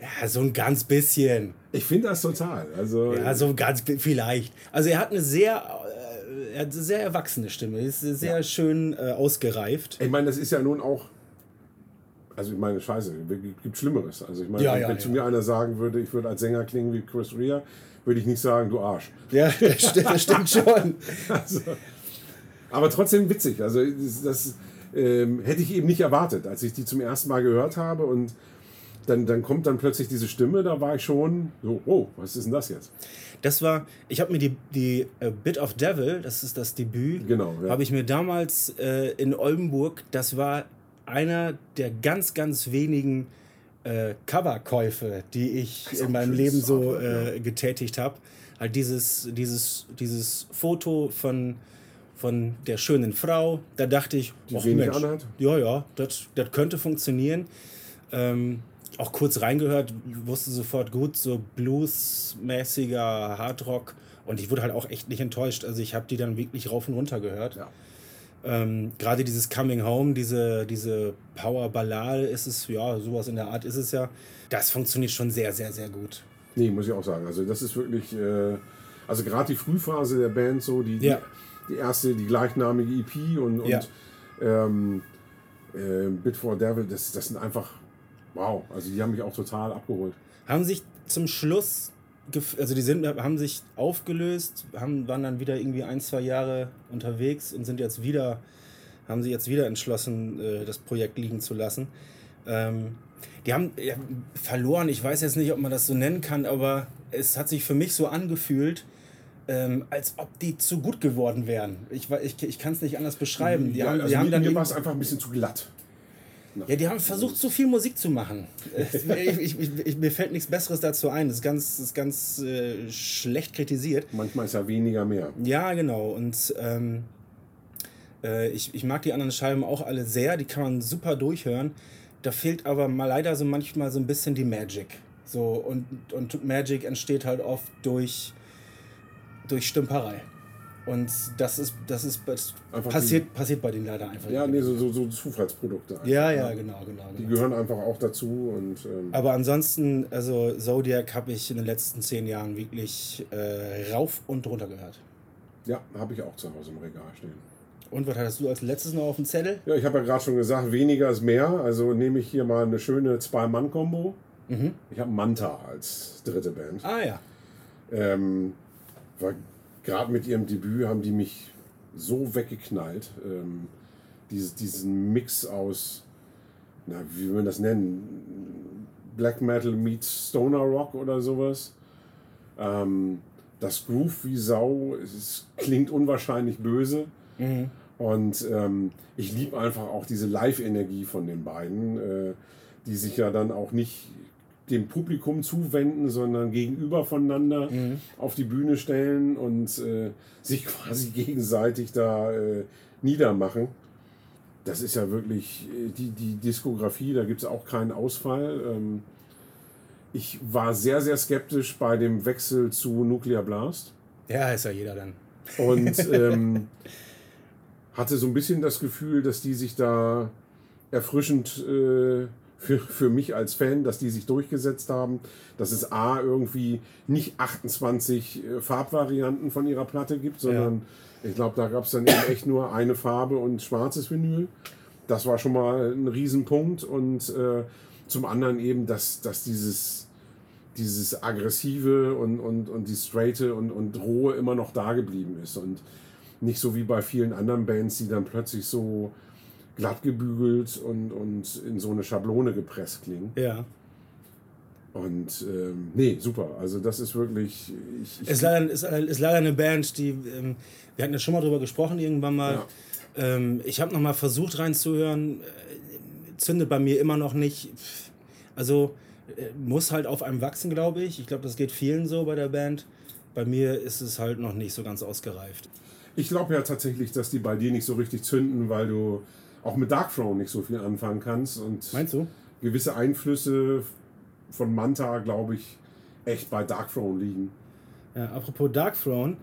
Ja, so ein ganz bisschen. Ich finde das total. Also, ja, so ganz vielleicht. Also er hat eine sehr, äh, er hat eine sehr erwachsene Stimme. Ist sehr ja. schön äh, ausgereift. Ich meine, das ist ja nun auch also ich meine, scheiße, es gibt Schlimmeres. Also ich meine, ja, wenn ja, zu mir einer sagen würde, ich würde als Sänger klingen wie Chris Rea, würde ich nicht sagen, du Arsch. Ja, [laughs] das stimmt, das stimmt schon. [laughs] also, aber trotzdem witzig. Also das, das ähm, hätte ich eben nicht erwartet, als ich die zum ersten Mal gehört habe und dann, dann kommt dann plötzlich diese Stimme, da war ich schon so, oh, was ist denn das jetzt? Das war, ich habe mir die, die uh, Bit of Devil, das ist das Debüt, genau, ja. habe ich mir damals äh, in Oldenburg, das war einer der ganz, ganz wenigen äh, Coverkäufe, die ich in meinem Leben so äh, getätigt habe. Halt dieses, dieses, dieses Foto von, von der schönen Frau, da dachte ich, die Mensch, anhat. ja, ja, das, das könnte funktionieren. Ähm, auch kurz reingehört, wusste sofort gut, so bluesmäßiger Hardrock. Und ich wurde halt auch echt nicht enttäuscht. Also ich habe die dann wirklich rauf und runter gehört. Ja. Ähm, Gerade dieses Coming Home, diese, diese Power-Ballade ist es, ja, sowas in der Art ist es ja. Das funktioniert schon sehr, sehr, sehr gut. Nee, muss ich auch sagen. Also das ist wirklich, äh, also gerade die Frühphase der Band, so die, ja. die, die, erste, die gleichnamige EP und, und ja. ähm, äh, Bit for Devil, das, das sind einfach, wow, also die haben mich auch total abgeholt. Haben sich zum Schluss also die sind, haben sich aufgelöst, haben, waren dann wieder irgendwie ein, zwei Jahre unterwegs und sind jetzt wieder, haben sie jetzt wieder entschlossen, äh, das Projekt liegen zu lassen. Ähm, die haben verloren, ich weiß jetzt nicht, ob man das so nennen kann, aber es hat sich für mich so angefühlt, ähm, als ob die zu gut geworden wären. Ich, ich, ich kann es nicht anders beschreiben. Die ja, haben, also die haben mir, dann mir war es einfach ein bisschen zu glatt. Ja, die haben versucht, zu viel Musik zu machen. ich, ich, ich, mir fällt nichts Besseres dazu ein. Das ist ganz, das ist ganz äh, schlecht kritisiert. Manchmal ist ja weniger mehr. Ja, genau. Und ähm, äh, ich, ich mag die anderen Scheiben auch alle sehr. Die kann man super durchhören. Da fehlt aber mal leider so manchmal so ein bisschen die Magic. So, und, und Magic entsteht halt oft durch, durch Stümperei. Und das ist, das ist passiert, die, passiert bei denen leider einfach. Ja, nee, so, so, so Zufallsprodukte. Einfach, ja, ja, genau, genau, genau. Die gehören einfach auch dazu. Und, ähm Aber ansonsten, also Zodiac habe ich in den letzten zehn Jahren wirklich äh, rauf und runter gehört. Ja, habe ich auch zu Hause im Regal stehen. Und was hattest du als letztes noch auf dem Zettel? Ja, ich habe ja gerade schon gesagt, weniger ist mehr. Also nehme ich hier mal eine schöne Zwei-Mann-Kombo. Mhm. Ich habe Manta als dritte Band. Ah ja. Ähm, war gerade mit ihrem Debüt haben die mich so weggeknallt. Ähm, dieses, diesen Mix aus, na, wie will man das nennen? Black Metal meets Stoner Rock oder sowas. Ähm, das Groove wie Sau, es klingt unwahrscheinlich böse. Mhm. Und ähm, ich liebe einfach auch diese Live-Energie von den beiden, äh, die sich ja dann auch nicht dem Publikum zuwenden, sondern gegenüber voneinander mhm. auf die Bühne stellen und äh, sich [laughs] quasi gegenseitig da äh, niedermachen. das ist ja wirklich äh, die, die Diskografie, da gibt es auch keinen Ausfall. Ähm, ich war sehr, sehr skeptisch bei dem Wechsel zu Nuclear Blast. Ja, ist ja jeder dann. Und [laughs] ähm, hatte so ein bisschen das Gefühl, dass die sich da erfrischend äh, für, für mich als Fan, dass die sich durchgesetzt haben, dass es A irgendwie nicht 28 äh, Farbvarianten von ihrer Platte gibt, sondern ja. ich glaube, da gab es dann eben echt nur eine Farbe und schwarzes Vinyl. Das war schon mal ein Riesenpunkt und äh, zum anderen eben, dass, dass dieses, dieses aggressive und, und, und die straighte und, und rohe immer noch da geblieben ist und nicht so wie bei vielen anderen Bands, die dann plötzlich so glatt gebügelt und, und in so eine Schablone gepresst klingen. Ja. Und ähm, nee, super. Also das ist wirklich. Ich, ich ist, leider, ist, ist, leider eine Band, die. Ähm, wir hatten ja schon mal drüber gesprochen irgendwann mal. Ja. Ähm, ich habe noch mal versucht reinzuhören. Äh, zündet bei mir immer noch nicht. Also äh, muss halt auf einem wachsen, glaube ich. Ich glaube, das geht vielen so bei der Band. Bei mir ist es halt noch nicht so ganz ausgereift. Ich glaube ja tatsächlich, dass die bei dir nicht so richtig zünden, weil du auch mit Dark Throne nicht so viel anfangen kannst. Und Meinst du? Gewisse Einflüsse von Manta, glaube ich, echt bei Dark Throne liegen. Ja, apropos Dark Throne,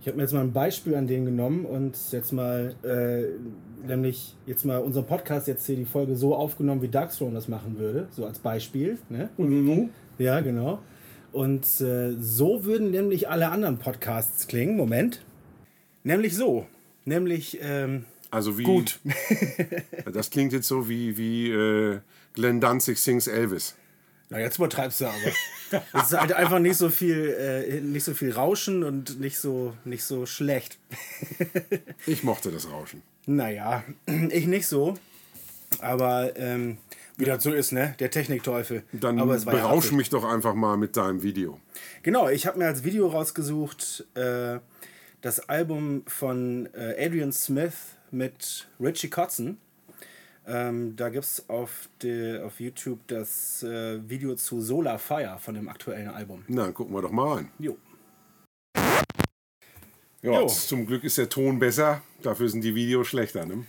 ich habe mir jetzt mal ein Beispiel an denen genommen und jetzt mal, äh, nämlich jetzt mal unseren Podcast jetzt hier die Folge so aufgenommen, wie Dark Throne das machen würde, so als Beispiel. Ne? Mhm. Ja, genau. Und äh, so würden nämlich alle anderen Podcasts klingen. Moment. Nämlich so. Nämlich, ähm, also wie. Gut. [laughs] das klingt jetzt so wie, wie äh, Glenn Danzig sings Elvis. Na, jetzt übertreibst du aber. Es ist halt einfach nicht so viel, äh, nicht so viel Rauschen und nicht so, nicht so schlecht. [laughs] ich mochte das Rauschen. Naja, ich nicht so. Aber ähm, wie das so ist, ne? Der Technikteufel. Dann aber es berausch ja mich doch einfach mal mit deinem Video. Genau, ich habe mir als Video rausgesucht äh, das Album von äh, Adrian Smith mit Richie Kotzen. Ähm, da gibt es auf, auf YouTube das äh, Video zu Solar Fire von dem aktuellen Album. Na, dann gucken wir doch mal rein. Jo. Ja, jo. zum Glück ist der Ton besser, dafür sind die Videos schlechter, ne?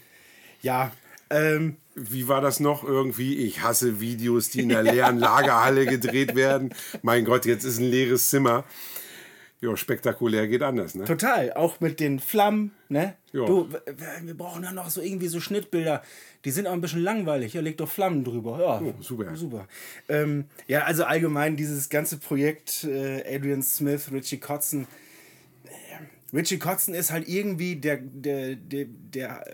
Ja, ähm, Wie war das noch irgendwie? Ich hasse Videos, die in der leeren [laughs] Lagerhalle gedreht werden. Mein Gott, jetzt ist ein leeres Zimmer. Ja, spektakulär geht anders, ne? Total, auch mit den Flammen, ne? Ja. Du, wir brauchen ja noch so irgendwie so Schnittbilder. Die sind auch ein bisschen langweilig. Ja, leg doch Flammen drüber. Ja, oh, super. super. Ähm, ja, also allgemein dieses ganze Projekt äh, Adrian Smith, Richie Kotzen. Äh, Richie Kotzen ist halt irgendwie der, der, der, der,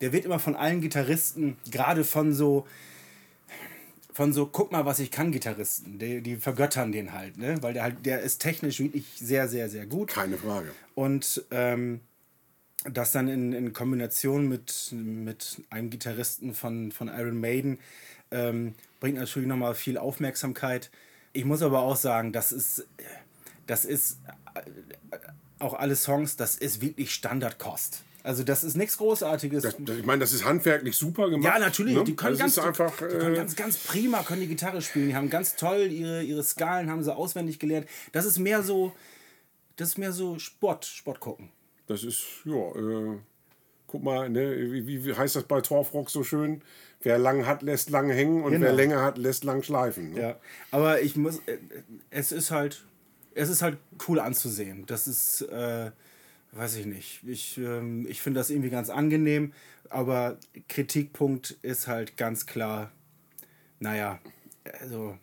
der wird immer von allen Gitarristen, gerade von so von so, guck mal, was ich kann, Gitarristen. Die, die vergöttern den halt, ne? Weil der halt, der ist technisch wirklich sehr, sehr, sehr gut. Keine Frage. Und ähm, das dann in, in Kombination mit, mit einem Gitarristen von, von Iron Maiden ähm, bringt natürlich nochmal viel Aufmerksamkeit. Ich muss aber auch sagen, das ist, das ist äh, auch alle Songs, das ist wirklich Standardkost. Also das ist nichts Großartiges. Das, das, ich meine, das ist handwerklich super gemacht. Ja, natürlich. Ne? Die können, ganz, einfach, die, die können äh, ganz, ganz prima können die Gitarre spielen. Die haben ganz toll ihre, ihre Skalen haben sie auswendig gelernt. Das ist mehr so, das ist mehr so Sport, Sport gucken. Das ist, ja, äh, guck mal, ne, wie, wie heißt das bei Torfrock so schön? Wer lang hat, lässt lang hängen und genau. wer länger hat, lässt lang schleifen. Ne? Ja, aber ich muss, äh, es ist halt, es ist halt cool anzusehen. Das ist, äh, weiß ich nicht. Ich, ähm, ich finde das irgendwie ganz angenehm, aber Kritikpunkt ist halt ganz klar, naja, also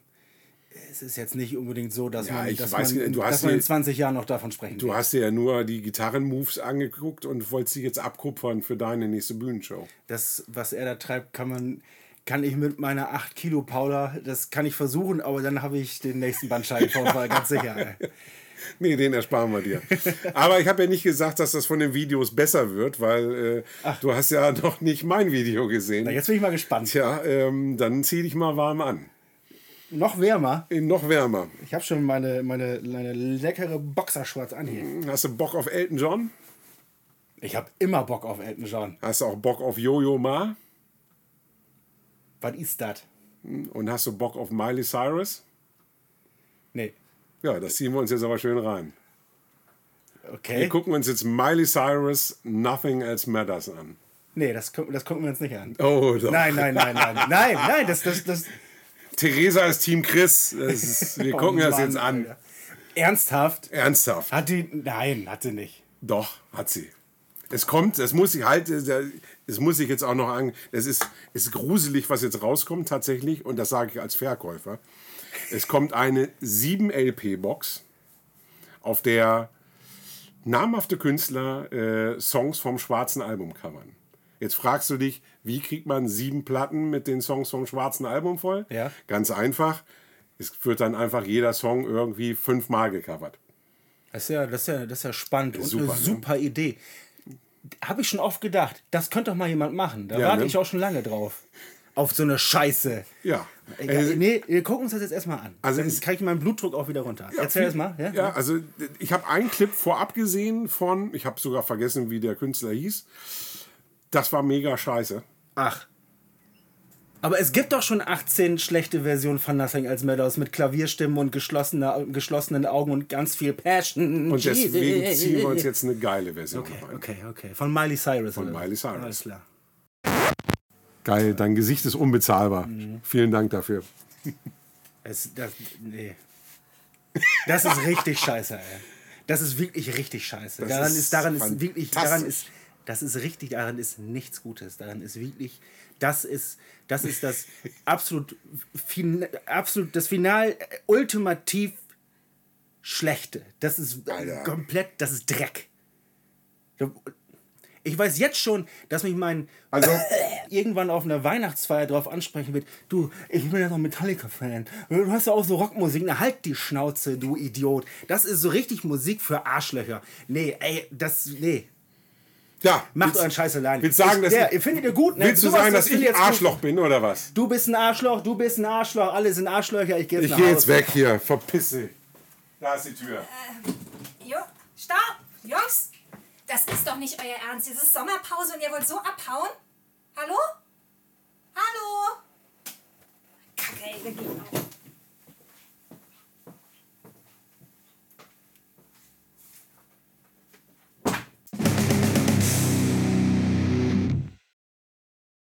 es ist jetzt nicht unbedingt so, dass, ja, man, dass, weiß, man, dass man in 20 Jahren noch davon sprechen Du kann. hast dir ja nur die Gitarrenmoves angeguckt und wolltest sie jetzt abkupfern für deine nächste Bühnenshow. Das, was er da treibt, kann man kann ich mit meiner 8 Kilo Paula, das kann ich versuchen, aber dann habe ich den nächsten Bandscheibenvorfall, ganz sicher. [laughs] [laughs] Nee, den ersparen wir dir. Aber ich habe ja nicht gesagt, dass das von den Videos besser wird, weil äh, du hast ja noch nicht mein Video gesehen. Na, jetzt bin ich mal gespannt. Tja, ähm, dann zieh dich mal warm an. Noch wärmer? Äh, noch wärmer. Ich habe schon meine, meine, meine leckere Boxershorts an hier. Hast du Bock auf Elton John? Ich habe immer Bock auf Elton John. Hast du auch Bock auf Jojo Ma? Was ist das? Hm, und hast du Bock auf Miley Cyrus? Nee. Ja, das ziehen wir uns jetzt aber schön rein. Okay. Wir gucken uns jetzt Miley Cyrus Nothing Else Matters an. Nee, das, das gucken wir uns nicht an. Oh, doch. Nein, nein, nein, nein. [laughs] Nein, nein, das, das, das. Theresa ist Team Chris. Ist, [laughs] wir gucken Oh das jetzt an. Alter. Ernsthaft? Ernsthaft. Hat die. Nein, hat sie nicht. Doch, hat sie. Es kommt, es muss ich halt, es muss ich jetzt auch noch an. Es ist, es ist gruselig, was jetzt rauskommt tatsächlich, und das sage ich als Verkäufer. Es kommt eine 7-LP-Box, auf der namhafte Künstler äh, Songs vom schwarzen Album covern. Jetzt fragst du dich, wie kriegt man sieben Platten mit den Songs vom schwarzen Album voll? Ja. Ganz einfach. Es wird dann einfach jeder Song irgendwie fünfmal gecovert. Das ist ja, das ist ja, das ist ja spannend und Super, eine ne? super Idee. Habe ich schon oft gedacht, das könnte doch mal jemand machen. Da Ja, warte ne? ich auch schon lange drauf. Auf so eine Scheiße. Ja. Äh, nee, wir gucken uns das jetzt erstmal an. Also Dann kriege ich meinen Blutdruck auch wieder runter. Erzähl viel- erst mal. Ja? Ja, also ich habe einen Clip vorab gesehen von, ich habe sogar vergessen, wie der Künstler hieß. Das war mega scheiße. Ach. Aber es gibt doch schon 18 schlechte Versionen von Nothing als Meadows mit Klavierstimmen und geschlossene, geschlossenen Augen und ganz viel Passion. Und deswegen ziehen wir uns [laughs] jetzt eine geile Version Okay, rein. okay, okay. Von Miley Cyrus. Von? Miley Cyrus. Alles klar. Geil, dein Gesicht ist unbezahlbar. Mhm. Vielen Dank dafür. Es, das, nee. Das ist richtig scheiße, ey. Das ist wirklich richtig scheiße. Das daran ist ist, daran ist wirklich, daran ist, das ist richtig, daran ist nichts Gutes. Daran ist wirklich, das ist, das ist das absolut, fin, absolut, das Final, äh, ultimativ Schlechte. Das ist Alter. komplett, das ist Dreck. Ich weiß jetzt schon, dass mich mein Also- [laughs] irgendwann auf einer Weihnachtsfeier drauf ansprechen wird. Du, ich bin ja noch Metallica-Fan. Du hast ja auch so Rockmusik. Na, halt die Schnauze, du Idiot. Das ist so richtig Musik für Arschlöcher. Nee, ey, das, nee. Ja, Macht euren Scheiß alleine. Willst du sagen, ich, dass der, ich, findet ihr gut, ne? willst du sagen, das dass ich jetzt gut. Arschloch bin oder was? Du bist ein Arschloch, du bist ein Arschloch, alle sind Arschlöcher, ich gehe jetzt Ich gehe Hause. jetzt weg hier. Verpiss dich. Da ist die Tür. Jo, stopp! Jungs, das ist doch nicht euer Ernst. Es ist Sommerpause und ihr wollt so abhauen? Hallo? Hallo? Kacke, ey, wir gehen auch.